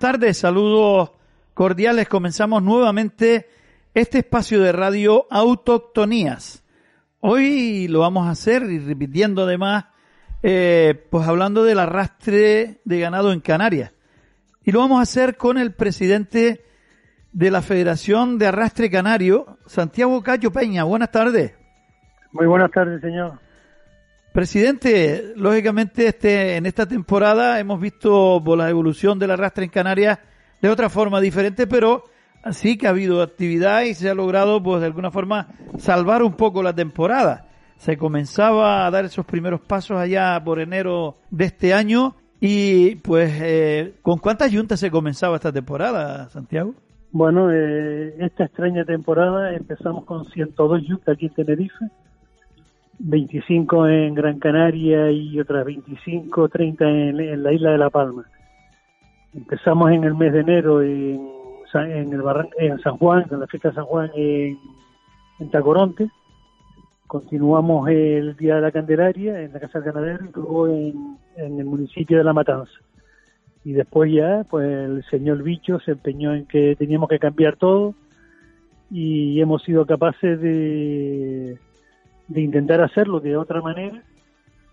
tardes, saludos cordiales. Comenzamos nuevamente este espacio de radio Autoctonías. Hoy lo vamos a hacer y repitiendo además, eh, pues hablando del arrastre de ganado en Canarias. Y lo vamos a hacer con el presidente de la Federación de Arrastre Canario, Santiago Cayo Peña. Buenas tardes. Muy buenas tardes, señor. Presidente, lógicamente este, en esta temporada hemos visto por la evolución del arrastre en Canarias de otra forma diferente, pero sí que ha habido actividad y se ha logrado, pues de alguna forma, salvar un poco la temporada. Se comenzaba a dar esos primeros pasos allá por enero de este año y, pues, eh, ¿con cuántas yuntas se comenzaba esta temporada, Santiago? Bueno, eh, esta extraña temporada empezamos con 102 yuntas aquí en Tenerife 25 en Gran Canaria y otras 25, 30 en, la isla de La Palma. Empezamos en el mes de enero en, en, el en San Juan, en la fiesta de San Juan en, en Tacoronte. Continuamos el Día de la Candelaria en la Casa del Ganadero y luego en, en el municipio de La Matanza. Y después ya, pues el señor Bicho se empeñó en que teníamos que cambiar todo y hemos sido capaces de de intentar hacerlo de otra manera,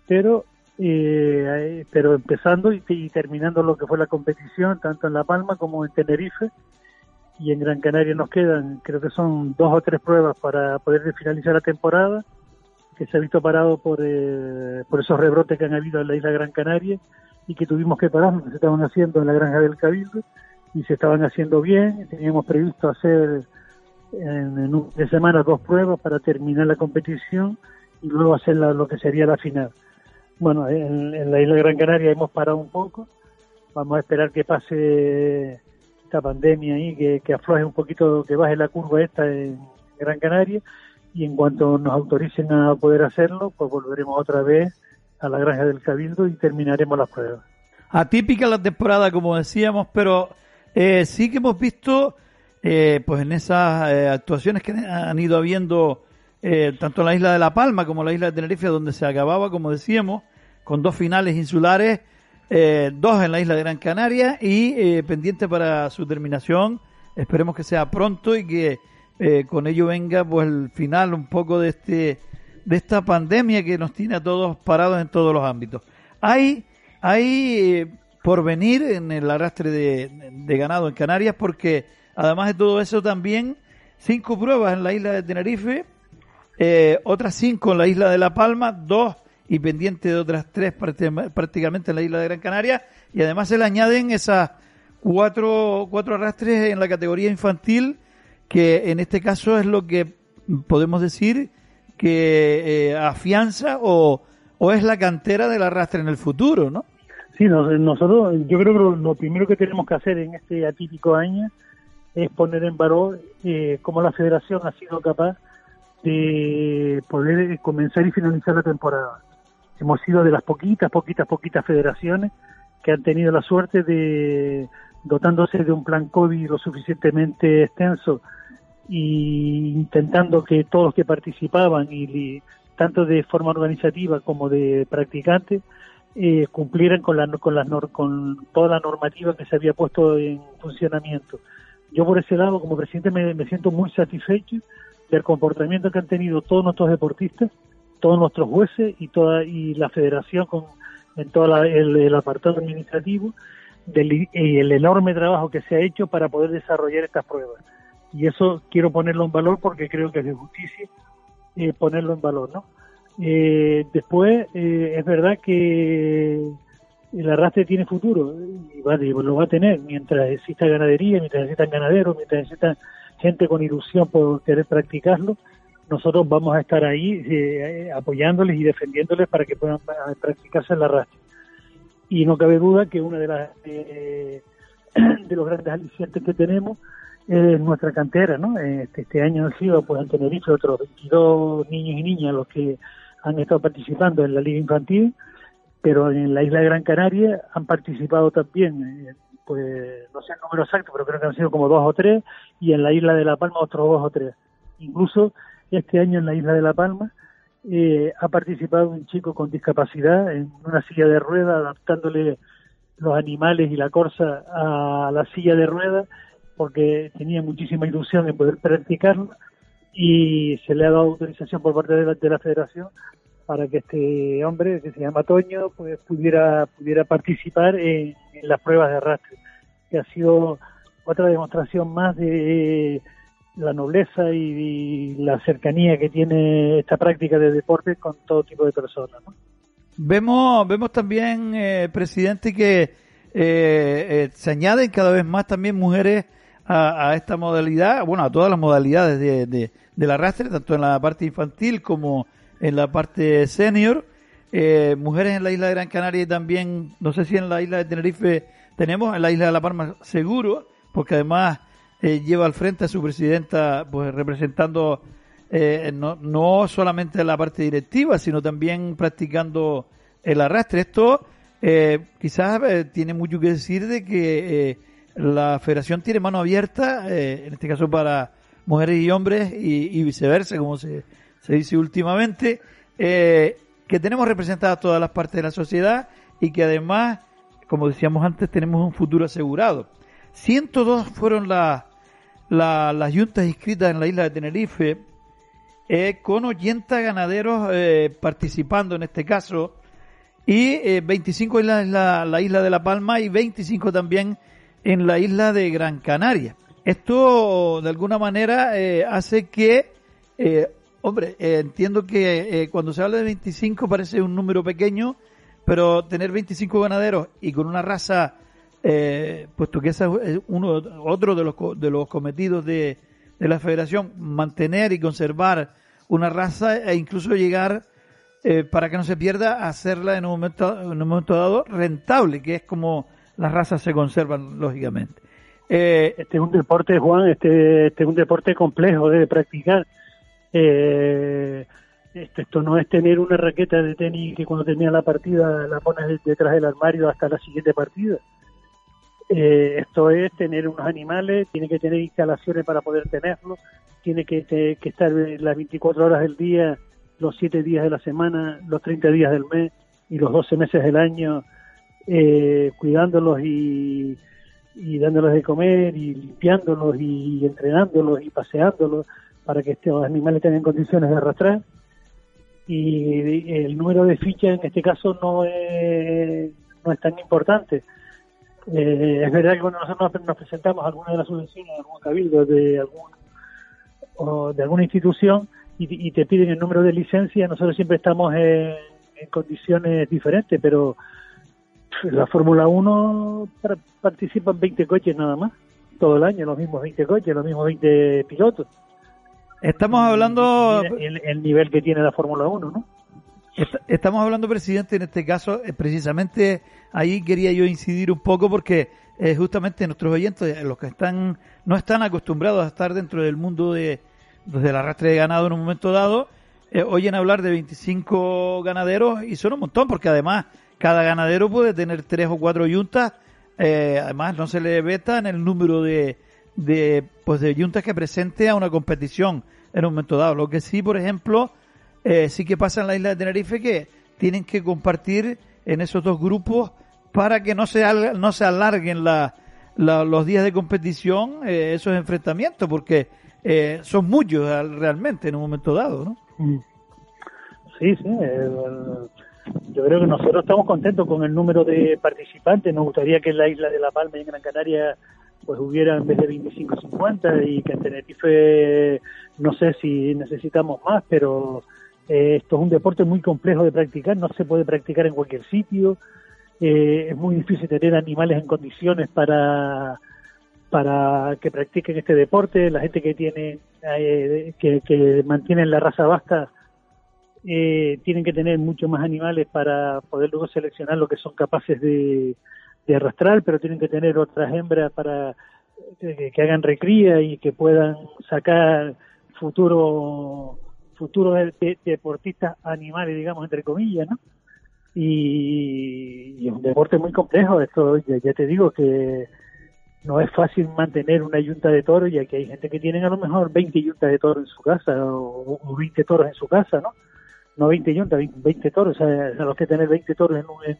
pero eh, pero empezando y, terminando lo que fue la competición, tanto en La Palma como en Tenerife, y en Gran Canaria nos quedan, creo que son dos o tres pruebas para poder finalizar la temporada, que se ha visto parado por, eh, por esos rebrotes que han habido en la isla Gran Canaria y que tuvimos que parar, que se estaban haciendo en la granja del Cabildo y se estaban haciendo bien, teníamos previsto hacer en, un de semana dos pruebas para terminar la competición y luego hacer lo que sería la final. Bueno, en, la isla de Gran Canaria hemos parado un poco, vamos a esperar que pase esta pandemia y que, que afloje un poquito, que baje la curva esta en Gran Canaria y en cuanto nos autoricen a poder hacerlo, pues volveremos otra vez a la granja del Cabildo y terminaremos las pruebas. Atípica la temporada, como decíamos, pero eh, sí que hemos visto eh, pues en esas eh, actuaciones que han ido habiendo eh, tanto en la isla de La Palma como en la isla de Tenerife, donde se acababa, como decíamos, con dos finales insulares, dos en la isla de Gran Canaria y pendiente para su terminación. Esperemos que sea pronto y que con ello venga pues el final un poco de este de esta pandemia que nos tiene a todos parados en todos los ámbitos. Hay hay por venir en el arrastre de ganado en Canarias porque Además de todo eso, también cinco pruebas en la isla de Tenerife, eh, otras cinco en la isla de La Palma, dos y pendiente de otras tres prácticamente en la isla de Gran Canaria, y además se le añaden esas cuatro, cuatro arrastres en la categoría infantil, que en este caso es lo que podemos decir que eh, afianza o, o es la cantera del arrastre en el futuro, ¿no? Sí, nosotros, yo creo que lo primero que tenemos que hacer en este atípico año es poner en valor eh, cómo la federación ha sido capaz de poder comenzar y finalizar la temporada. Hemos sido de las poquitas, poquitas, poquitas federaciones que han tenido la suerte de, dotándose de un plan COVID lo suficientemente extenso y intentando que todos los que participaban, y, tanto de forma organizativa como de practicantes, eh, cumplieran con, la, con, la, con toda la normativa que se había puesto en funcionamiento yo por ese lado, como presidente, me, siento muy satisfecho del comportamiento que han tenido todos nuestros deportistas, todos nuestros jueces y toda y la federación con en todo el, apartado administrativo y el enorme trabajo que se ha hecho para poder desarrollar estas pruebas. Y eso quiero ponerlo en valor porque creo que es de justicia eh, ponerlo en valor, ¿no? Eh, después, eh, es verdad que el arrastre tiene futuro y va, lo va a tener mientras exista ganadería, mientras existan ganaderos, mientras exista gente con ilusión por querer practicarlo. Nosotros vamos a estar ahí eh, apoyándoles y defendiéndoles para que puedan practicarse el arrastre. Y no cabe duda que una de las eh, de los grandes alicientes que tenemos es nuestra cantera, ¿no? Este, este año han sido, pues, en Tenerife otros 22 niños y niñas los que han estado participando en la liga infantil pero en la isla de Gran Canaria han participado también, eh, pues no sé el número exacto, pero creo que han sido como dos o tres, y en la isla de La Palma otros dos o tres. Incluso este año en la isla de La Palma eh, ha participado un chico con discapacidad en una silla de ruedas, adaptándole los animales y la corsa a la silla de ruedas porque tenía muchísima ilusión en poder practicarlo y se le ha dado autorización por parte de la, de la federación para que este hombre que se llama Toño pues pudiera pudiera participar en, las pruebas de arrastre que ha sido otra demostración más de la nobleza y, la cercanía que tiene esta práctica de deporte con todo tipo de personas vemos vemos también eh, presidente que eh, eh, se añaden cada vez más también mujeres a, esta modalidad bueno a todas las modalidades de, de, del arrastre tanto en la parte infantil como en la parte senior. Eh, mujeres en la isla de Gran Canaria y también, no sé si en la isla de Tenerife tenemos, en la isla de La Palma seguro, porque además eh, lleva al frente a su presidenta, pues representando eh, no, no solamente la parte directiva, sino también practicando el arrastre. Esto quizás tiene mucho que decir de que la federación tiene mano abierta, en este caso para mujeres y hombres y viceversa, como se se dice últimamente, eh, que tenemos representadas todas las partes de la sociedad y que además, como decíamos antes, tenemos un futuro asegurado. 102 fueron las juntas inscritas en la isla de Tenerife, eh, con 80 ganaderos eh, participando en este caso, y 25 en la, la, isla de La Palma y 25 también en la isla de Gran Canaria. Esto, de alguna manera, hace que Hombre, eh, entiendo que eh, cuando se habla de 25 parece un número pequeño, pero tener 25 ganaderos y con una raza, eh, puesto que ese es uno, otro de los, de los cometidos de, de la federación, mantener y conservar una raza e incluso llegar, para que no se pierda, a hacerla en un, momento, en un momento dado rentable, que es como las razas se conservan, lógicamente. este es un deporte, Juan, este, este es un deporte complejo de practicar eh, esto, no es tener una raqueta de tenis que cuando termina la partida la pones detrás del armario hasta la siguiente partida. Eh, esto es tener unos animales, tiene que tener instalaciones para poder tenerlos, tiene que, estar las 24 horas del día, los 7 días de la semana, los 30 días del mes y los 12 meses del año, eh, cuidándolos y, y dándolos de comer y limpiándolos y entrenándolos y paseándolos para que estos animales tengan condiciones de arrastrar. Y el número de fichas en este caso no es, no es tan importante. Eh, es verdad que cuando nosotros nos presentamos a alguna de las subvenciones, de algún cabildo, de, algún, o de alguna institución, y, te piden el número de licencia, nosotros siempre estamos en, condiciones diferentes, pero la Fórmula 1 participan 20 coches nada más, todo el año, los mismos 20 coches, los mismos 20 pilotos. Estamos hablando... El, nivel que tiene la Fórmula 1, ¿no? Estamos hablando, presidente, en este caso, eh, precisamente ahí quería yo incidir un poco porque eh, justamente nuestros oyentes, los que están no están acostumbrados a estar dentro del mundo de, del arrastre de ganado en un momento dado, eh, oyen hablar de 25 ganaderos y son un montón porque además cada ganadero puede tener tres o cuatro yuntas, además no se le veta en el número de, de, pues de yuntas que presente a una competición en un momento dado. Lo que sí, por ejemplo, eh, sí que pasa en la isla de Tenerife que tienen que compartir en esos dos grupos para que no se, no se alarguen la, los días de competición eh, esos enfrentamientos, porque eh, son muchos realmente en un momento dado, ¿no? Mm. Sí, sí. yo creo que nosotros estamos contentos con el número de participantes. Nos gustaría que en la isla de La Palma y en Gran Canaria pues hubiera en vez de 25-50 y que en Tenerife no sé si necesitamos más, pero eh, esto es un deporte muy complejo de practicar, no se puede practicar en cualquier sitio, eh, es muy difícil tener animales en condiciones para para que practiquen este deporte, la gente que tiene eh, que, que mantienen la raza vasca tienen que tener mucho más animales para poder luego seleccionar lo que son capaces de, de arrastrar, pero tienen que tener otras hembras para que, hagan recría y que puedan sacar futuro futuros deportistas animales, digamos, entre comillas, ¿no? Y, es un deporte muy complejo, esto ya, te digo que no es fácil mantener una yunta de toros, ya que hay gente que tiene a lo mejor 20 yuntas de toros en su casa o, 20 toros en su casa, ¿no? No 20 yuntas, 20, toros, o sea, los que tener 20 toros en, un,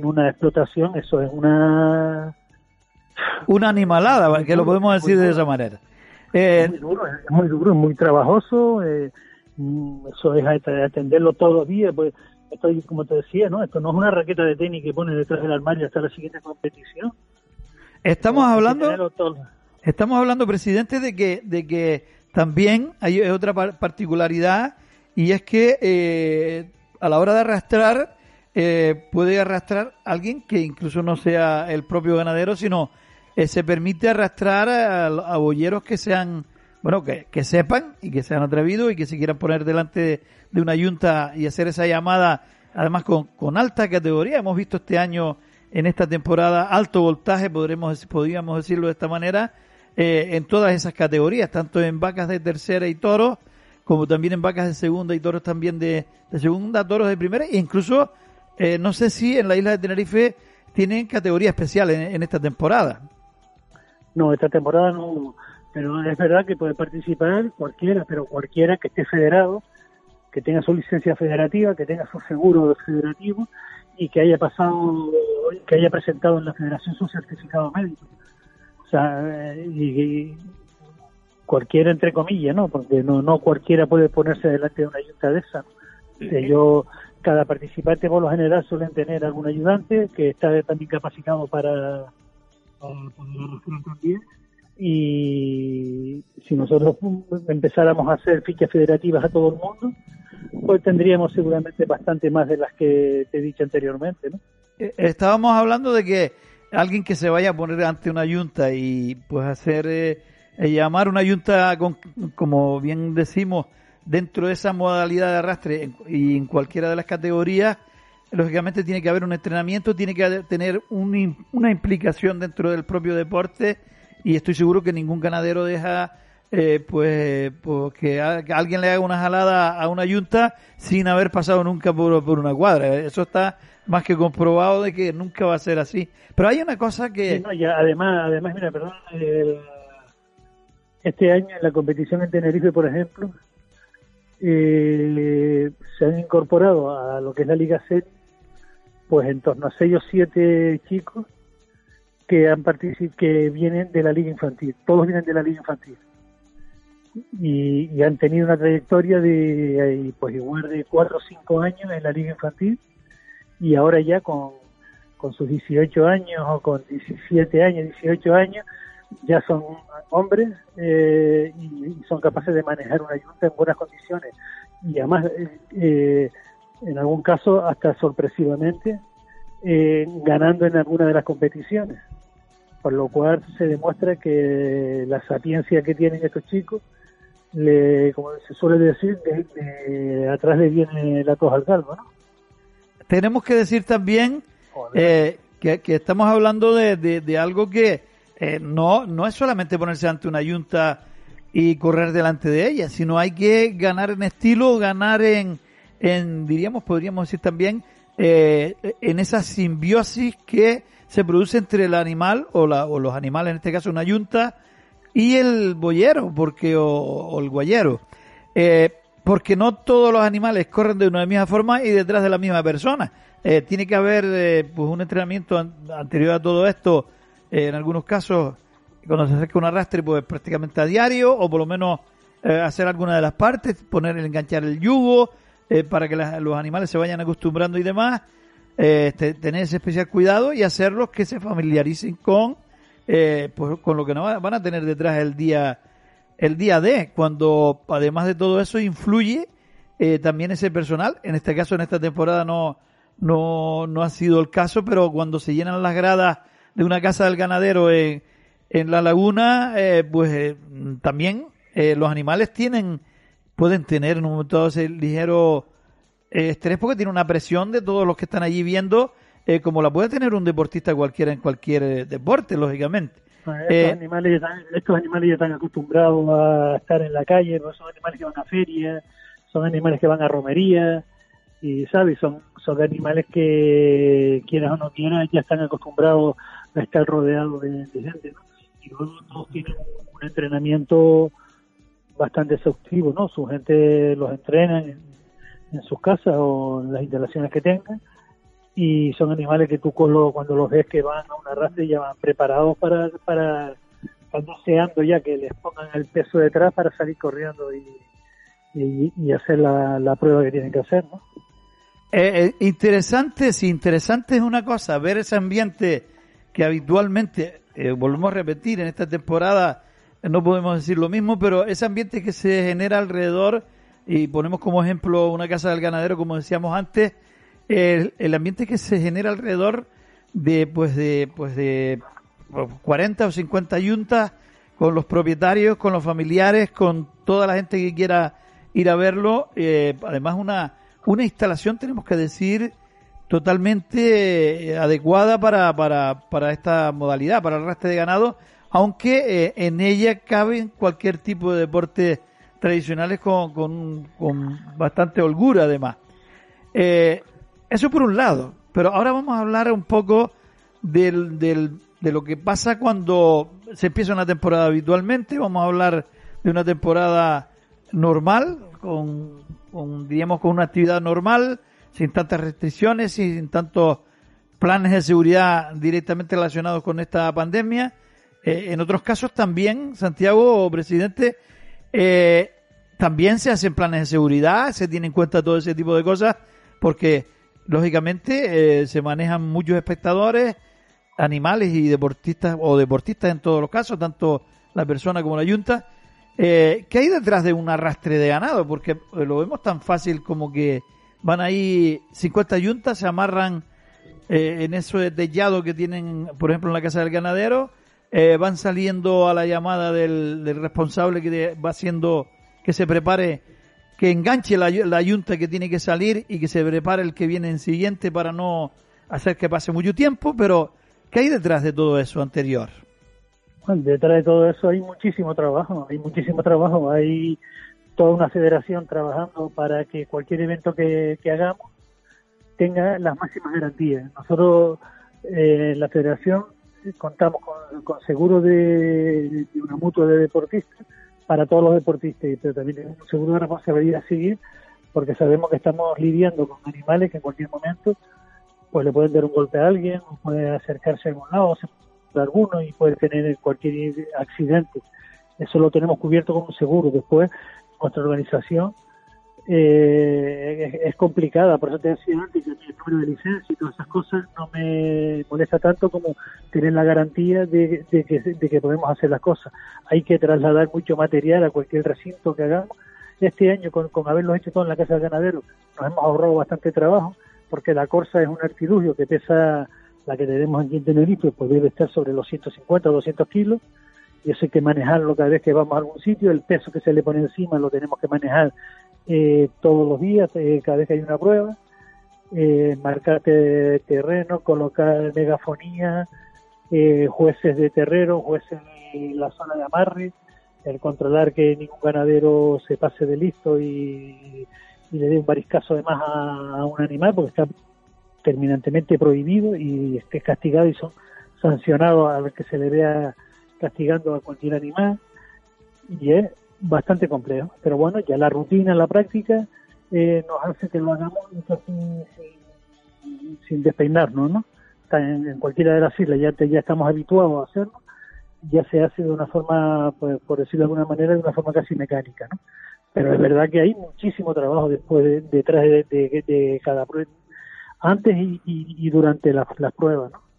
una explotación, eso es una... Una animalada, que lo podemos decir de esa manera. Eh, es muy duro, es muy duro, muy trabajoso, eh, mm, eso es atenderlo todos los días, pues estoy, como te decía, ¿no? Esto no es una raqueta de tenis que pones detrás del armario hasta la siguiente competición. Estamos hablando, estamos hablando, presidente, de que, de que también hay otra particularidad y es que eh, a la hora de arrastrar eh, puede arrastrar alguien que incluso no sea el propio ganadero, sino eh, se permite arrastrar a, bolleros que sean, bueno, que, que, sepan y que sean atrevidos y que se quieran poner delante de, una yunta y hacer esa llamada, además con, con, alta categoría. Hemos visto este año, en esta temporada, alto voltaje, podremos, podríamos decirlo de esta manera, eh, en todas esas categorías, tanto en vacas de tercera y toros, como también en vacas de segunda y toros también de, de segunda, toros de primera, e incluso eh, no sé si en la isla de Tenerife tienen categoría especial en, esta temporada. No, esta temporada no, pero es verdad que puede participar cualquiera, pero cualquiera que esté federado, que tenga su licencia federativa, que tenga su seguro federativo y que haya pasado, que haya presentado en la federación su certificado médico. O sea, y, cualquiera entre comillas, ¿no? Porque no, no cualquiera puede ponerse delante de una ayuda de esa. Yo cada participante por lo general suelen tener algún ayudante que está también capacitado para, para también y si nosotros empezáramos a hacer fichas federativas a todo el mundo, pues tendríamos seguramente bastante más de las que te he dicho anteriormente. ¿no? Eh, estábamos hablando de que alguien que se vaya a poner ante una yunta y pues hacer, eh, eh, llamar una yunta, con, como bien decimos, dentro de esa modalidad de arrastre y en cualquiera de las categorías, lógicamente tiene que haber un entrenamiento, tiene que tener una implicación dentro del propio deporte y estoy seguro que ningún ganadero deja eh, pues, pues que, alguien le haga una jalada a una yunta sin haber pasado nunca por, una cuadra. Eso está más que comprobado de que nunca va a ser así. Pero hay una cosa que... además, además, mira, perdón, este año en la competición en Tenerife, por ejemplo, eh, se han incorporado a lo que es la Liga C, pues en torno a 6 o 7 chicos que han que vienen de la Liga Infantil, todos vienen de la Liga Infantil. Y, han tenido una trayectoria de eh, pues igual de 4 o 5 años en la Liga Infantil y ahora ya con, con sus 18 años o con 17 años, 18 años, ya son hombres eh, y, son capaces de manejar una ayuda en buenas condiciones. Y además eh, en algún caso hasta sorpresivamente eh, ganando en alguna de las competiciones. Por lo cual se demuestra que la sapiencia que tienen estos chicos le, como se suele decir de, atrás le viene la cosa al calvo ¿no? tenemos que decir también que, que, estamos hablando de, de algo que eh, no, no es solamente ponerse ante una yunta y correr delante de ella, sino hay que ganar en estilo, ganar en, en diríamos, podríamos decir también, eh, en esa simbiosis que se produce entre el animal o, la, o los animales, en este caso una yunta, y el boyero, porque, o, el guayero. Eh, porque no todos los animales corren de una misma forma y detrás de la misma persona. tiene que haber pues un entrenamiento anterior a todo esto eh, en algunos casos, cuando se acerca un arrastre, pues prácticamente a diario, o por lo menos eh, hacer alguna de las partes, poner, enganchar el yugo, eh, para que los animales se vayan acostumbrando y demás, este, tener ese especial cuidado y hacerlos que se familiaricen con, pues, con lo que van a tener detrás el día, el día de, cuando además de todo eso influye también ese personal, en este caso en esta temporada no, no, no ha sido el caso, pero cuando se llenan las gradas de una casa del ganadero en, en la laguna, eh, pues eh, también eh, los animales tienen, pueden tener en un momento ese ligero estrés porque tiene una presión de todos los que están allí viendo, como la puede tener un deportista cualquiera en cualquier deporte, lógicamente. Estos, animales ya están, estos animales ya están acostumbrados a estar en la calle, no son animales que van a ferias, son animales que van a romería, y sabes, son, son animales que quieras o no quieras, ya están acostumbrados estar rodeado de, gente, ¿no? Y luego todos tienen un entrenamiento bastante exhaustivo, ¿no? Su gente los entrena en, sus casas o en las instalaciones que tengan y son animales que tú cuando los ves que van a una raza ya van preparados para, para seando ya que les pongan el peso detrás para salir corriendo y, y, hacer la, la, prueba que tienen que hacer, ¿no? Eh, eh, interesante, sí, interesante es una cosa, ver ese ambiente que habitualmente, eh, volvemos a repetir, en esta temporada no podemos decir lo mismo, pero ese ambiente que se genera alrededor, y ponemos como ejemplo una casa del ganadero, como decíamos antes, el, el ambiente que se genera alrededor de, pues de, pues de 40 o 50 yuntas con los propietarios, con los familiares, con toda la gente que quiera ir a verlo. Eh, además, una, una instalación, tenemos que decir, totalmente eh, adecuada para, para, para esta modalidad, para el arrastre de ganado, aunque eh, en ella caben cualquier tipo de deportes tradicionales con, con, con bastante holgura además. eso por un lado, pero ahora vamos a hablar un poco del, del, de lo que pasa cuando se empieza una temporada habitualmente. Vamos a hablar de una temporada normal, con, con, diríamos, con una actividad normal, sin tantas restricciones, sin tantos planes de seguridad directamente relacionados con esta pandemia. Eh, en otros casos también, Santiago, presidente, eh, también se hacen planes de seguridad, se tiene en cuenta todo ese tipo de cosas, porque lógicamente eh, se manejan muchos espectadores, animales y deportistas, o deportistas en todos los casos, tanto la persona como la yunta, eh, ¿Qué hay detrás de un arrastre de ganado? Porque eh, lo vemos tan fácil como que van ahí 50 yuntas, se amarran eh, en eso de tellado que tienen, por ejemplo, en la casa del ganadero, eh, van saliendo a la llamada del, responsable que va haciendo que se prepare, que enganche la, la yunta que tiene que salir y que se prepare el que viene en siguiente para no hacer que pase mucho tiempo, pero ¿qué hay detrás de todo eso anterior? detrás de todo eso hay muchísimo trabajo, hay muchísimo trabajo, hay toda una federación trabajando para que cualquier evento que, hagamos tenga las máximas garantías. Nosotros, eh, la federación, contamos con, con seguro de, una mutua de deportistas para todos los deportistas, pero también tenemos un seguro de responsabilidad seguir porque sabemos que estamos lidiando con animales que en cualquier momento pues le pueden dar un golpe a alguien, o puede acercarse a algún lado, se alguno y puede tener cualquier accidente. Eso lo tenemos cubierto como seguro. Después, nuestra organización eh, es, complicada, por eso te decía antes que el número de licencia y todas esas cosas no me molesta tanto como tener la garantía de, que, de que podemos hacer las cosas. Hay que trasladar mucho material a cualquier recinto que hagamos. Este año, con, con haberlo hecho todo en la Casa del Ganadero, nos hemos ahorrado bastante trabajo, porque la Corsa es un artilugio que pesa la que tenemos aquí en Tenerife, pues debe estar sobre los 150 o 200 kilos, y eso hay que manejarlo cada vez que vamos a algún sitio, el peso que se le pone encima lo tenemos que manejar eh, todos los días, eh, cada vez que hay una prueba, eh, marcar terreno, colocar megafonía, eh, jueces de terreno, jueces en la zona de amarre, el controlar que ningún ganadero se pase de listo y, le dé un bariscazo de más a un animal, porque está terminantemente prohibido y esté castigado y son sancionados a ver que se le vea castigando a cualquier animal y es bastante complejo. Pero bueno, ya la rutina, la práctica eh, nos hace que lo hagamos sin, sin, despeinarnos, ¿no? En, cualquiera de las islas ya, ya estamos habituados a hacerlo, ya se hace de una forma, pues, por decirlo de alguna manera, de una forma casi mecánica, ¿no? Pero es verdad que hay muchísimo trabajo después detrás de, de, cada prueba antes y, durante las pruebas. ¿no?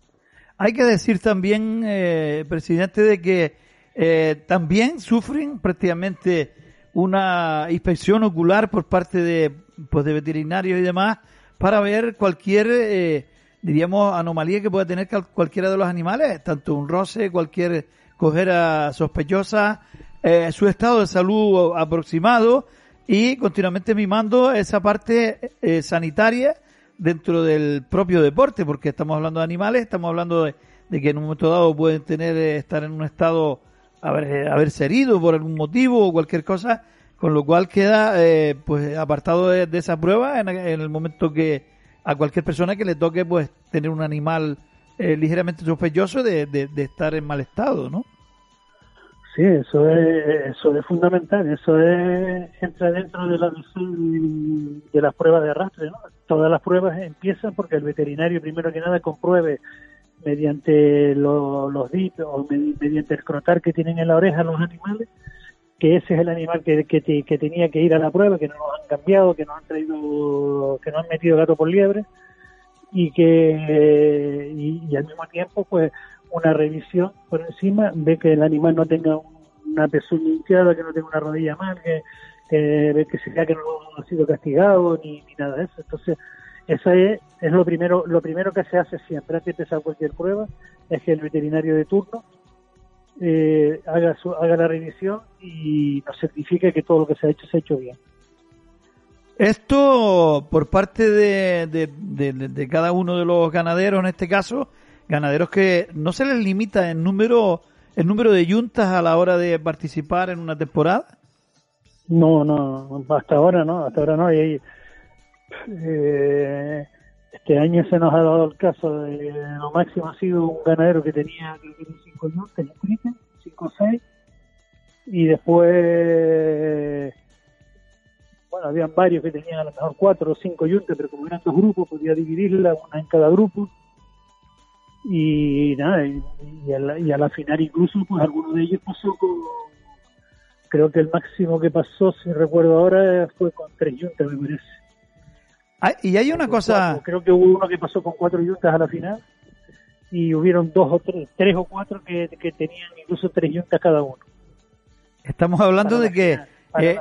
Hay que decir también, eh, presidente, de que eh, también sufren prácticamente una inspección ocular por parte de, pues, de veterinarios y demás para ver cualquier, eh, diríamos, anomalía que pueda tener cualquiera de los animales, tanto un roce, cualquier cojera sospechosa, eh, su estado de salud aproximado y continuamente mimando esa parte eh, sanitaria dentro del propio deporte, porque estamos hablando de animales, estamos hablando de, que en un momento dado pueden tener, eh, estar en un estado, haber, eh, haberse herido por algún motivo o cualquier cosa, con lo cual queda eh, pues apartado de, esa prueba en, el momento que a cualquier persona que le toque pues tener un animal ligeramente sospechoso de, de, estar en mal estado, ¿no? Sí, eso es, eso es fundamental, eso es, entra dentro de la de las pruebas de arrastre, ¿no? Todas las pruebas empiezan porque el veterinario primero que nada compruebe mediante los dips o mediante el crotar que tienen en la oreja los animales, que ese es el animal que, que, tenía que ir a la prueba, que no nos han cambiado, que nos han traído, que nos han metido gato por liebre y que y al mismo tiempo pues una revisión por encima, ve que el animal no tenga una pezuña hinchada, que no tenga una rodilla mal, que, ve que sea que no ha sido castigado ni, nada de eso. Entonces, eso es, es lo primero lo primero que se hace siempre antes de empezar cualquier prueba, es que el veterinario de turno eh, haga, su, haga la revisión y nos certifique que todo lo que se ha hecho se ha hecho bien. Esto por parte de, de cada uno de los ganaderos en este caso, ganaderos que no se les limita el número el número de yuntas a la hora de participar en una temporada. No, no, hasta ahora no, hasta ahora no. Y, eh, este año se nos ha dado el caso de lo máximo ha sido un ganadero que tenía, cinco yuntas cinco o seis, y después bueno, habían varios que tenían a lo mejor cuatro o cinco yuntas, pero como eran dos grupos, podía dividirla, una en cada grupo, y nada, y, a la, y, a la, final incluso pues alguno de ellos pasó con, creo que el máximo que pasó, si recuerdo ahora, fue con tres yuntas, me parece. Ah, y hay una cosa... creo que hubo uno que pasó con cuatro yuntas a la final y hubieron dos o tres, tres o cuatro que, que tenían incluso tres yuntas cada uno. Estamos hablando de que eh,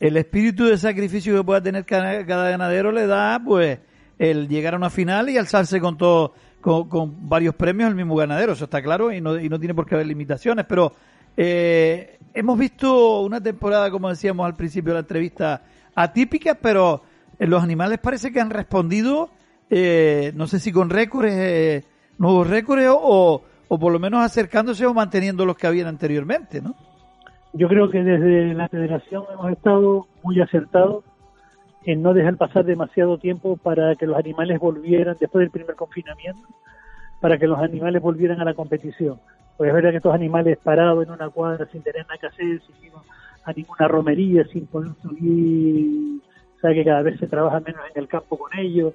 el espíritu de sacrificio que pueda tener cada, cada ganadero le da pues el llegar a una final y alzarse con todo con, varios premios al mismo ganadero, eso está claro, y no, y no tiene por qué haber limitaciones, pero eh, hemos visto una temporada, como decíamos al principio de la entrevista, atípica, pero en los animales parece que han respondido, eh, no sé si con récords, eh, nuevos récords, o, o por lo menos acercándose o manteniendo los que habían anteriormente, ¿no? Yo creo que desde la federación hemos estado muy acertados en no dejar pasar demasiado tiempo para que los animales volvieran, después del primer confinamiento, para que los animales volvieran a la competición. Pues es verdad que estos animales parados en una cuadra sin tener nada que hacer, sin ir a ninguna romería, sin poder subir, sabe que cada vez se trabaja menos en el campo con ellos,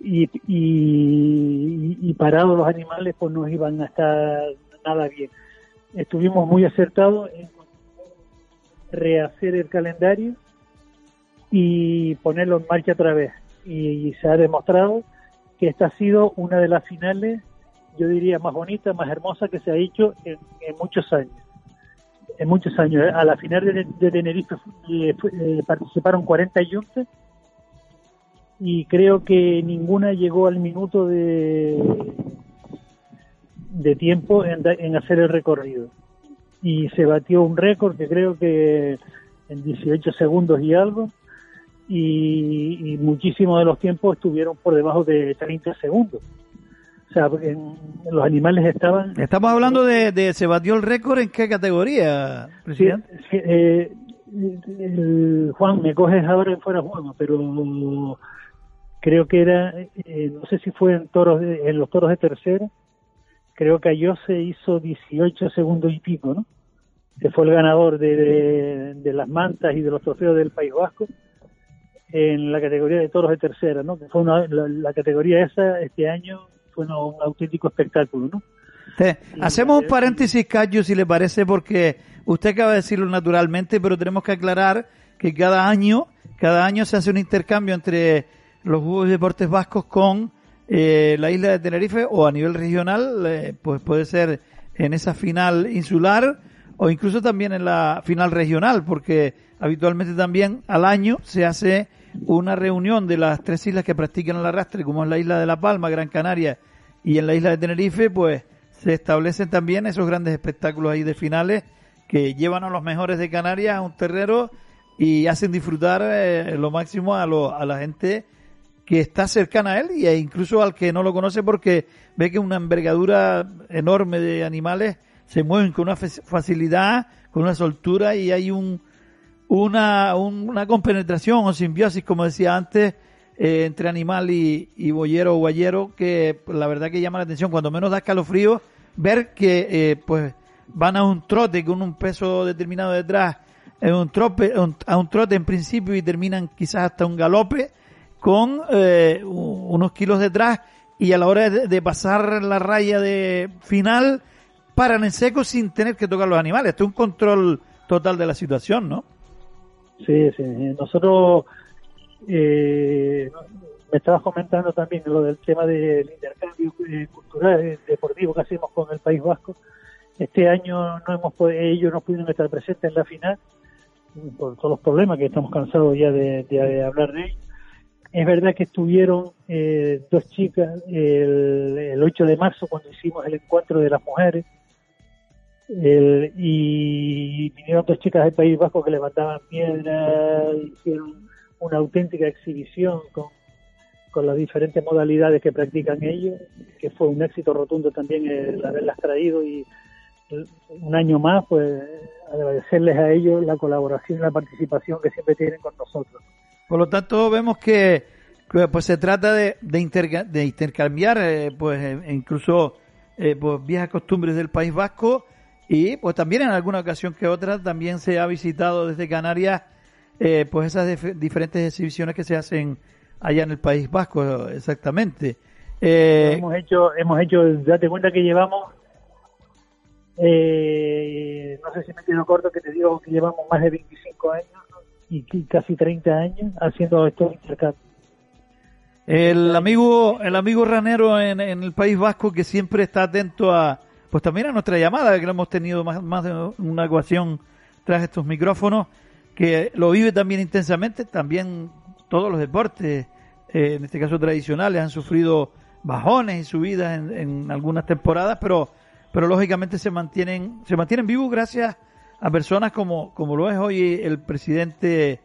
y, y, parados los animales pues no iban a estar nada bien. Estuvimos muy acertados en rehacer el calendario y ponerlo en marcha otra vez. Y, se ha demostrado que esta ha sido una de las finales, yo diría, más bonitas, más hermosas que se ha hecho en, muchos años. En muchos años. A la final de, Tenerife eh, eh, participaron 40 yuntas y creo que ninguna llegó al minuto de, de tiempo en, en hacer el recorrido. Y se batió un récord que creo que en 18 segundos y algo, y, muchísimos de los tiempos estuvieron por debajo de 30 segundos. O sea, los animales estaban... Estamos hablando de, se batió el récord en qué categoría, presidente. Eh, Juan, me coges ahora en fuera juego, pero creo que era, eh, no sé si fue en toros en los toros de tercera, creo que yo se hizo 18 segundos y pico, ¿no? Que fue el ganador de, de las mantas y de los trofeos del País Vasco en la categoría de toros de tercera, ¿no? Que fue la, categoría esa este año fue un auténtico espectáculo, ¿no? Hacemos un paréntesis, Cayo, si le parece, porque usted acaba de decirlo naturalmente, pero tenemos que aclarar que cada año, cada año se hace un intercambio entre los Juegos Deportes Vascos con eh, la isla de Tenerife o a nivel regional, eh, pues puede ser en esa final insular o incluso también en la final regional, porque habitualmente también al año se hace una reunión de las tres islas que practican el arrastre, como es la isla de La Palma, Gran Canaria y en la isla de Tenerife, pues se establecen también esos grandes espectáculos ahí de finales que llevan a los mejores de Canarias a un terrero y hacen disfrutar eh, lo máximo a, a la gente que está cercana a él e incluso al que no lo conoce porque ve que una envergadura enorme de animales se mueven con una facilidad, con una soltura y hay un, una, una compenetración o simbiosis, como decía antes, eh, entre animal y, y boyero o guayero, que la verdad que llama la atención, cuando menos da escalofrío, ver que eh, pues van a un trote con un peso determinado detrás, en un trote, a un trote en principio y terminan quizás hasta un galope con eh, unos kilos detrás y a la hora de, pasar la raya de final paran en seco sin tener que tocar los animales. Esto es un control total de la situación, ¿no? Sí, sí. Nosotros eh, me estabas comentando también lo del tema del intercambio eh, cultural eh, deportivo que hacemos con el País Vasco. Este año no hemos ellos no pudieron estar presentes en la final por todos los problemas que estamos cansados ya de, hablar de ellos. Es verdad que estuvieron eh, dos chicas el, el, 8 de marzo cuando hicimos el encuentro de las mujeres y vinieron dos chicas del País Vasco que levantaban piedras, hicieron una auténtica exhibición con con las diferentes modalidades que practican ellos, que fue un éxito rotundo también el haberlas traído y un año más, pues agradecerles a ellos la colaboración y la participación que siempre tienen con nosotros. Por lo tanto, vemos que, pues se trata de, de, intercambiar eh, pues e incluso eh, pues, viejas costumbres del País Vasco y pues también en alguna ocasión que otra también se ha visitado desde Canarias eh, pues esas diferentes exhibiciones que se hacen allá en el País Vasco, exactamente. Eh, hemos hecho, hemos hecho, date cuenta que llevamos, eh, no sé si me quedo corto que te digo que llevamos más de 25 años y casi 30 años haciendo estos intercambios. El amigo, el amigo ranero en, el País Vasco que siempre está atento a, pues también a nuestra llamada, que lo hemos tenido más, más de una ecuación tras estos micrófonos, que lo vive también intensamente, también todos los deportes, eh, en este caso tradicionales, han sufrido bajones y subidas en, algunas temporadas, pero, pero lógicamente se mantienen, se mantienen vivos gracias a personas como, como lo es hoy el presidente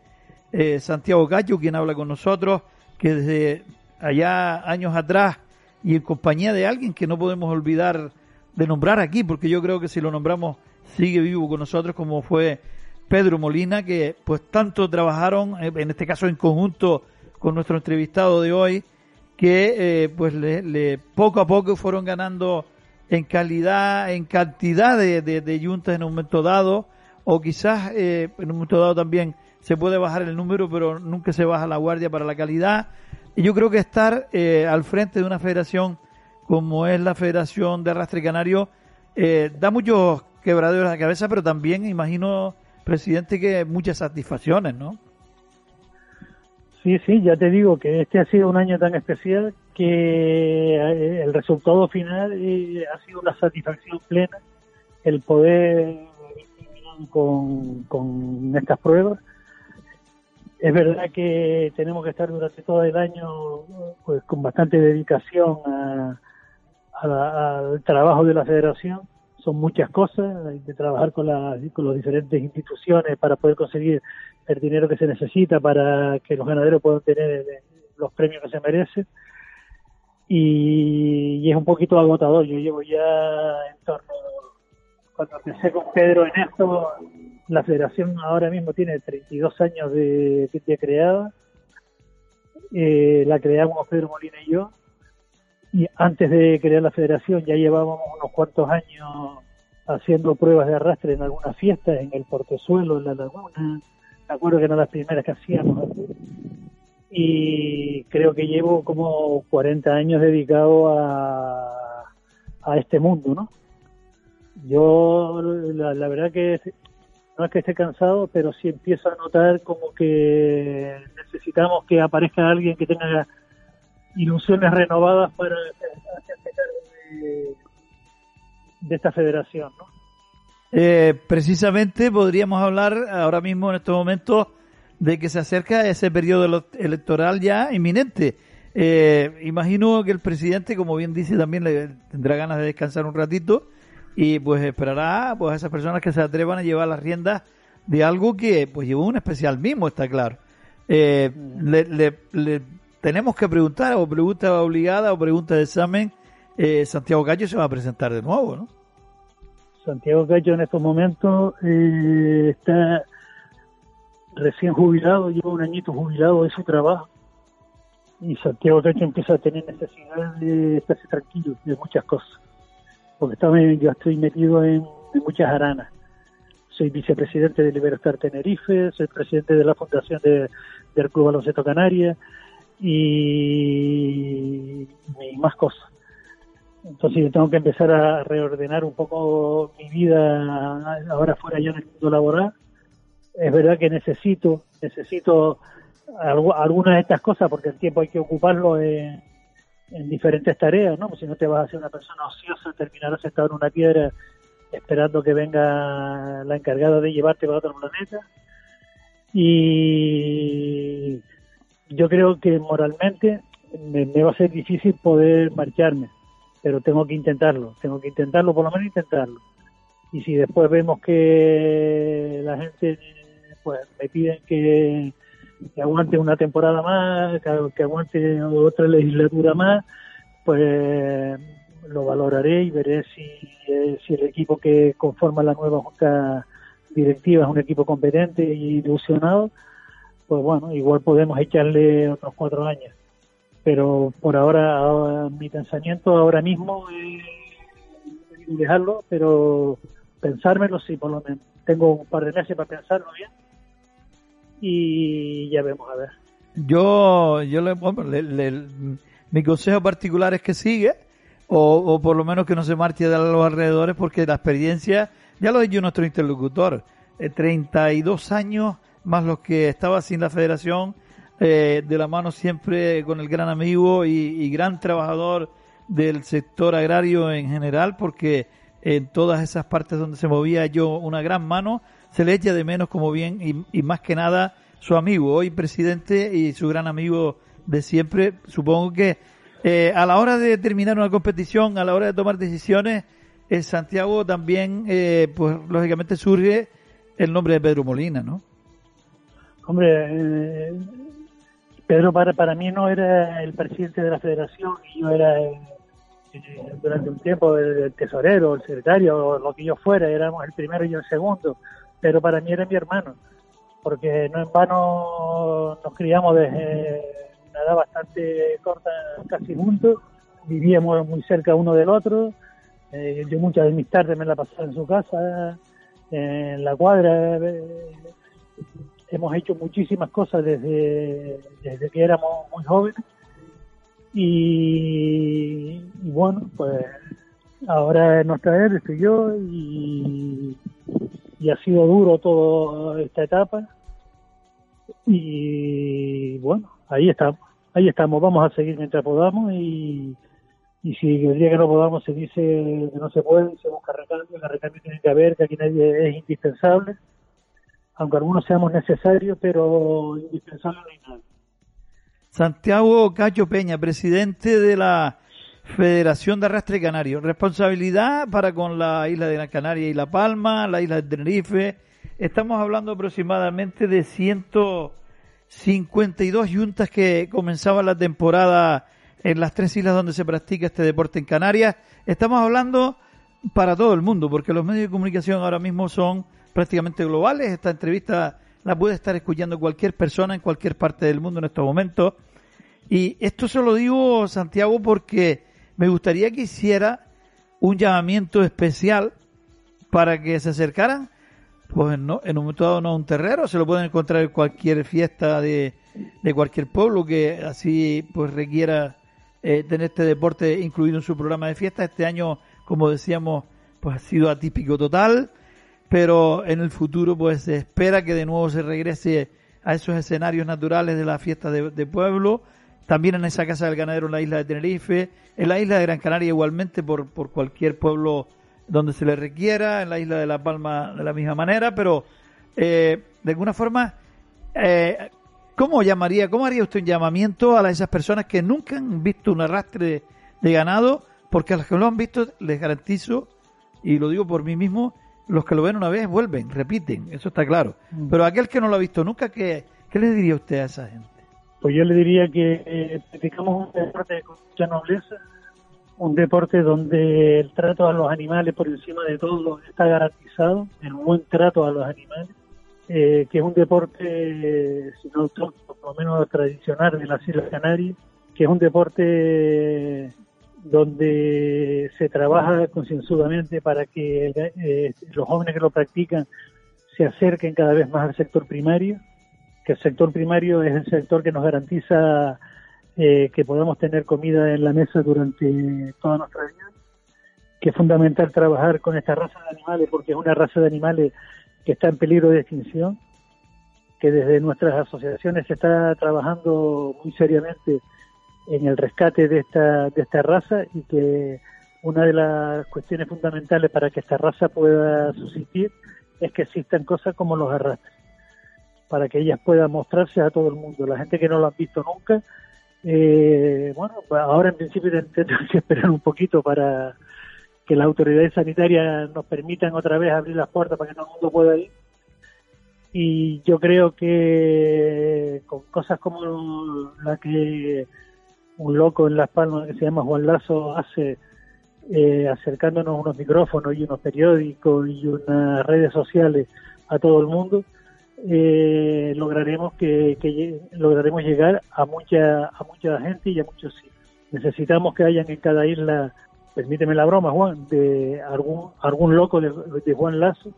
eh, Santiago Gallo, quien habla con nosotros, que desde allá años atrás y en compañía de alguien que no podemos olvidar de nombrar aquí, porque yo creo que si lo nombramos sigue vivo con nosotros, como fue Pedro Molina, que pues tanto trabajaron, eh, en este caso en conjunto con nuestro entrevistado de hoy, que eh, pues le, poco a poco fueron ganando en calidad, en cantidad de, de, juntas en un momento dado, o quizás eh, en un momento dado también se puede bajar el número, pero nunca se baja la guardia para la calidad. Y yo creo que estar al frente de una federación como es la Federación de Arrastre Canario da muchos quebraderos a la cabeza, pero también imagino presidente, que muchas satisfacciones, ¿no? Sí, sí, ya te digo que este ha sido un año tan especial que eh, el resultado final eh, ha sido una satisfacción plena el poder con, con estas pruebas. Es verdad que tenemos que estar durante todo el año pues con bastante dedicación al trabajo de la federación son muchas cosas, hay que trabajar con, las con las diferentes instituciones para poder conseguir el dinero que se necesita para que los ganaderos puedan tener los premios que se merecen. Y, es un poquito agotador. Yo llevo ya en torno, cuando empecé con Pedro en esto, la federación ahora mismo tiene 32 años de, de creada. Eh, la creamos Pedro Molina y yo y antes de crear la federación ya llevábamos unos cuantos años haciendo pruebas de arrastre en algunas fiestas, en el portezuelo, en la laguna, me acuerdo que eran las primeras que hacíamos. Y creo que llevo como 40 años dedicado a, este mundo, ¿no? Yo, la, la verdad que no es que esté cansado, pero sí empiezo a notar como que necesitamos que aparezca alguien que tenga ilusiones renovadas para hacerse cargo de, esta federación. ¿no? Eh, precisamente podríamos hablar ahora mismo en estos momentos de que se acerca ese periodo electoral ya inminente. Eh, imagino que el presidente, como bien dice, también le tendrá ganas de descansar un ratito y pues esperará pues a esas personas que se atrevan a llevar las riendas de algo que pues llevó un especial mismo, está claro. Eh, le, le, tenemos que preguntar, o pregunta obligada o pregunta de examen, eh, Santiago Gallo se va a presentar de nuevo, ¿no? Santiago Gallo en estos momentos eh, está recién jubilado, lleva un añito jubilado de su trabajo y Santiago Gallo empieza a tener necesidad de estarse tranquilo de muchas cosas. Porque también yo estoy metido en muchas aranas. Soy vicepresidente de Libertad Tenerife, soy presidente de la fundación de, del Club Baloncesto Canarias y, y más cosas. Entonces yo tengo que empezar a reordenar un poco mi vida ahora fuera ya en el mundo laboral. Es verdad que necesito, necesito algunas de estas cosas porque el tiempo hay que ocuparlo en, diferentes tareas, ¿no? Pues si no te vas a ser una persona ociosa, terminarás sentado en una piedra esperando que venga la encargada de llevarte para otro planeta. Y yo creo que moralmente me, va a ser difícil poder marcharme pero tengo que intentarlo, tengo que intentarlo, por lo menos intentarlo. Y si después vemos que la gente pues me piden que, aguante una temporada más, que, aguante otra legislatura más, pues lo valoraré y veré si, eh, si el equipo que conforma la nueva junta directiva es un equipo competente y ilusionado, pues bueno, igual podemos echarle otros cuatro años pero por ahora, mi pensamiento ahora mismo es dejarlo, pero pensármelo sí, por lo menos. Tengo un par de meses para pensarlo bien y ya vemos a ver. Yo, yo le, mi consejo particular es que sigue, o, o, por lo menos que no se marche de los alrededores, porque la experiencia, ya lo ha dicho nuestro interlocutor, 32 eh, años más los que estaba sin la federación, eh, de la mano siempre con el gran amigo y, gran trabajador del sector agrario en general, porque en todas esas partes donde se movía yo una gran mano, se le echa de menos como bien y, más que nada su amigo, hoy presidente y su gran amigo de siempre. Supongo que eh, a la hora de terminar una competición, a la hora de tomar decisiones, en Santiago también, eh, pues lógicamente surge el nombre de Pedro Molina, ¿no? Hombre, Pedro para, para mí no era el presidente de la federación yo era eh, durante un tiempo el, tesorero, el secretario, o lo que yo fuera, éramos el primero y el segundo, pero para mí era mi hermano, porque no en vano nos criamos desde una edad bastante corta, casi juntos, vivíamos muy cerca uno del otro, eh, yo muchas de mis tardes me la pasaba en su casa, en la cuadra, eh, hemos hecho muchísimas cosas desde, desde que éramos muy jóvenes. Y, bueno, pues ahora es nuestra era, estoy yo y, ha sido duro toda esta etapa. Y bueno, ahí estamos, ahí estamos, vamos a seguir mientras podamos y, y si el día que no podamos se dice que no se puede, se busca recambio, la recambio tiene que haber, que aquí nadie es indispensable aunque algunos seamos necesarios, pero indispensables nada. Santiago Cacho Peña, presidente de la Federación de Arrastre Canario. Responsabilidad para con la isla de Gran Canaria y La Palma, la isla de Tenerife. Estamos hablando aproximadamente de 152 yuntas que comenzaban la temporada en las tres islas donde se practica este deporte en Canarias. Estamos hablando para todo el mundo, porque los medios de comunicación ahora mismo son prácticamente globales. Esta entrevista la puede estar escuchando cualquier persona en cualquier parte del mundo en estos momentos. Y esto se lo digo, Santiago, porque me gustaría que hiciera un llamamiento especial para que se acercaran, pues no, en un momento dado no a un terrero, se lo pueden encontrar en cualquier fiesta de, de cualquier pueblo que así pues requiera eh, tener este deporte incluido en su programa de fiesta. Este año, como decíamos, pues ha sido atípico total pero en el futuro pues se espera que de nuevo se regrese a esos escenarios naturales de la fiesta de, pueblo, también en esa casa del ganadero en la isla de Tenerife, en la isla de Gran Canaria igualmente por, por cualquier pueblo donde se le requiera, en la isla de La Palma de la misma manera, pero eh, de alguna forma, eh, ¿cómo llamaría, cómo haría usted un llamamiento a esas personas que nunca han visto un arrastre de ganado? Porque a los que lo han visto les garantizo, y lo digo por mí mismo, los que lo ven una vez vuelven, repiten, eso está claro. Mm. Pero aquel que no lo ha visto nunca, ¿qué, ¿qué le diría usted a esa gente? Pues yo le diría que eh, practicamos un deporte con mucha nobleza, un deporte donde el trato a los animales por encima de todo está garantizado, el buen trato a los animales, eh, que es un deporte, si no por lo menos tradicional de las Islas Canarias, que es un deporte donde se trabaja concienzudamente para que eh, los jóvenes que lo practican se acerquen cada vez más al sector primario, que el sector primario es el sector que nos garantiza eh, que podamos tener comida en la mesa durante toda nuestra vida, que es fundamental trabajar con esta raza de animales porque es una raza de animales que está en peligro de extinción, que desde nuestras asociaciones se está trabajando muy seriamente en el rescate de esta, de esta raza y que una de las cuestiones fundamentales para que esta raza pueda subsistir es que existan cosas como los arrastres, para que ellas puedan mostrarse a todo el mundo. La gente que no lo han visto nunca, eh, bueno, ahora en principio tenemos que esperar un poquito para que las autoridades sanitarias nos permitan otra vez abrir las puertas para que todo el mundo pueda ir. Y yo creo que con cosas como la que un loco en Las Palmas que se llama Juan Lazo hace eh, acercándonos unos micrófonos y unos periódicos y unas redes sociales a todo el mundo, eh, lograremos que, lograremos llegar a mucha a mucha gente y a muchos sitios. Necesitamos que hayan en cada isla, permíteme la broma, Juan, de algún algún loco de, Juan Lazo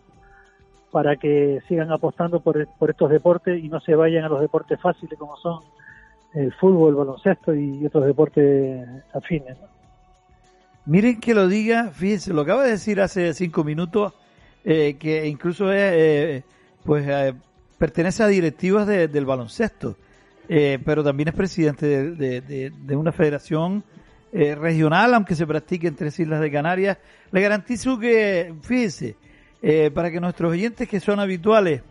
para que sigan apostando por estos deportes y no se vayan a los deportes fáciles como son el fútbol, el baloncesto y otros deportes afines. Miren que lo diga, fíjense, lo acaba de decir hace cinco minutos, eh, que incluso es, eh, pues eh, pertenece a directivas del baloncesto, pero también es presidente de, de una federación regional, aunque se practique en tres islas de Canarias. Le garantizo que, fíjense, para que nuestros oyentes que son habituales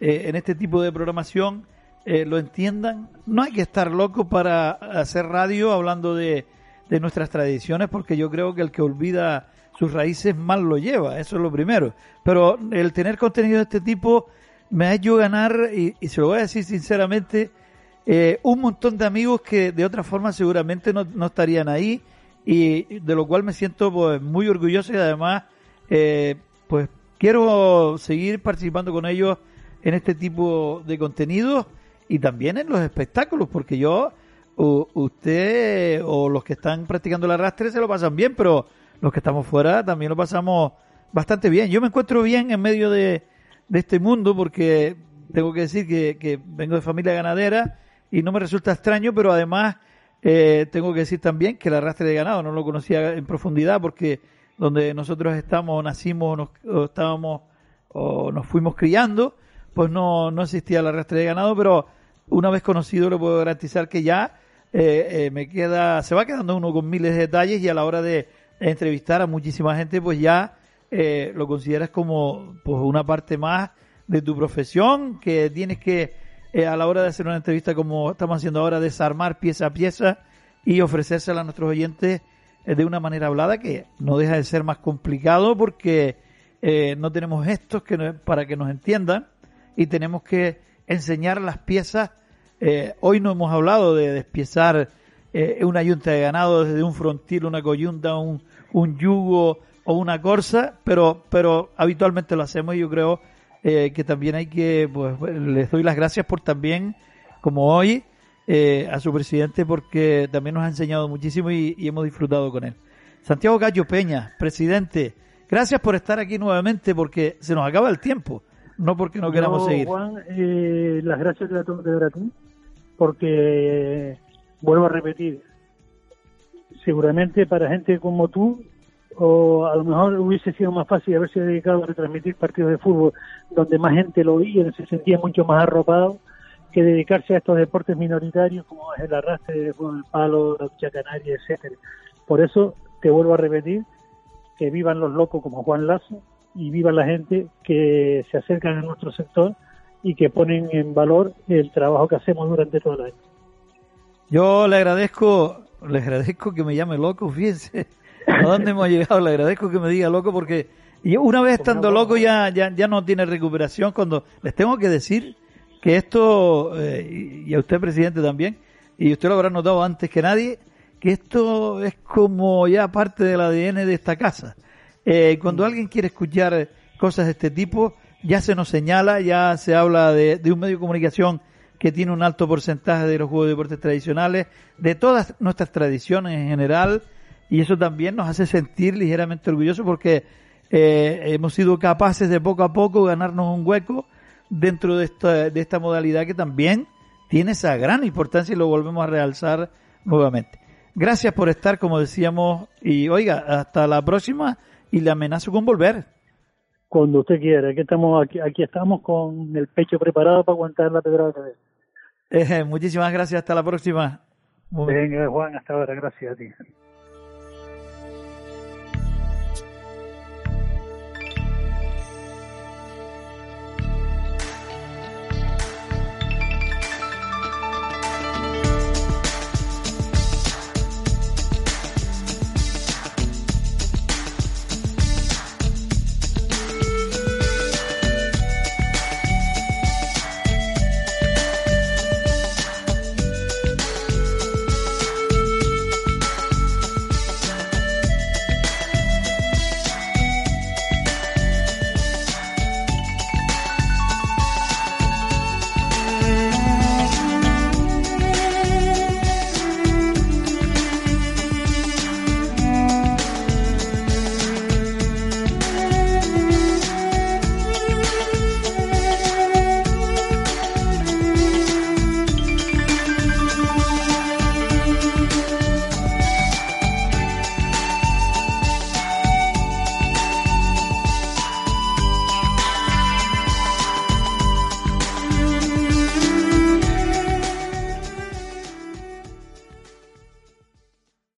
en este tipo de programación, eh, lo entiendan. No hay que estar loco para hacer radio hablando de, de nuestras tradiciones, porque yo creo que el que olvida sus raíces mal lo lleva, eso es lo primero. Pero el tener contenido de este tipo me ha hecho ganar, y, se lo voy a decir sinceramente, eh, un montón de amigos que de otra forma seguramente no, no, estarían ahí y de lo cual me siento pues, muy orgulloso y además eh, pues quiero seguir participando con ellos en este tipo de contenidos y también en los espectáculos, porque yo, usted o los que están practicando el arrastre se lo pasan bien, pero los que estamos fuera también lo pasamos bastante bien. Yo me encuentro bien en medio de, este mundo porque tengo que decir que, vengo de familia ganadera y no me resulta extraño, pero además eh, tengo que decir también que el arrastre de ganado no lo conocía en profundidad porque donde nosotros estamos, nacimos, nos, o estábamos o nos fuimos criando, pues no, no existía el arrastre de ganado, pero una vez conocido le puedo garantizar que ya eh, eh, me queda, se va quedando uno con miles de detalles y a la hora de entrevistar a muchísima gente, pues ya eh, lo consideras como pues una parte más de tu profesión, que tienes que a la hora de hacer una entrevista como estamos haciendo ahora, desarmar pieza a pieza y ofrecérsela a nuestros oyentes de una manera hablada que no deja de ser más complicado porque no tenemos estos que para que nos entiendan y tenemos que enseñar las piezas. Eh, hoy no hemos hablado de despiezar eh, una yunta de ganado desde un frontil, una coyunta, un, un yugo o una corsa, pero, pero habitualmente lo hacemos y yo creo eh, que también hay que, pues les doy las gracias por también, como hoy, a su presidente porque también nos ha enseñado muchísimo y, y hemos disfrutado con él. Santiago Gallo Peña, presidente, gracias por estar aquí nuevamente porque se nos acaba el tiempo no porque no queramos seguir. Juan, eh, las gracias de la de ti, porque vuelvo a repetir, seguramente para gente como tú, o a lo mejor hubiese sido más fácil haberse dedicado a retransmitir partidos de fútbol donde más gente lo oía, se sentía mucho más arropado que dedicarse a estos deportes minoritarios como es el arrastre, el palo, la lucha canaria, etcétera. Por eso te vuelvo a repetir que vivan los locos como Juan Lazo, y viva la gente que se acercan a nuestro sector y que ponen en valor el trabajo que hacemos durante todo el año. Yo le agradezco, le agradezco que me llame loco, fíjense a dónde hemos llegado, le agradezco que me diga loco porque una vez estando loco ya, ya, ya no tiene recuperación cuando les tengo que decir que esto, eh, y a usted presidente también, y usted lo habrá notado antes que nadie, que esto es como ya parte del ADN de esta casa. Eh, cuando alguien quiere escuchar cosas de este tipo, ya se nos señala, ya se habla de, un medio de comunicación que tiene un alto porcentaje de los juegos de deportes tradicionales, de todas nuestras tradiciones en general, y eso también nos hace sentir ligeramente orgullosos porque eh, hemos sido capaces de poco a poco ganarnos un hueco dentro de esta, de esta modalidad que también tiene esa gran importancia y lo volvemos a realzar nuevamente. Gracias por estar, como decíamos, y oiga, hasta la próxima y le amenazo con volver. Cuando usted quiera, aquí estamos, aquí, aquí estamos con el pecho preparado para aguantar la pedrada Eh, muchísimas gracias, hasta la próxima. Venga, Juan, hasta ahora, gracias a ti.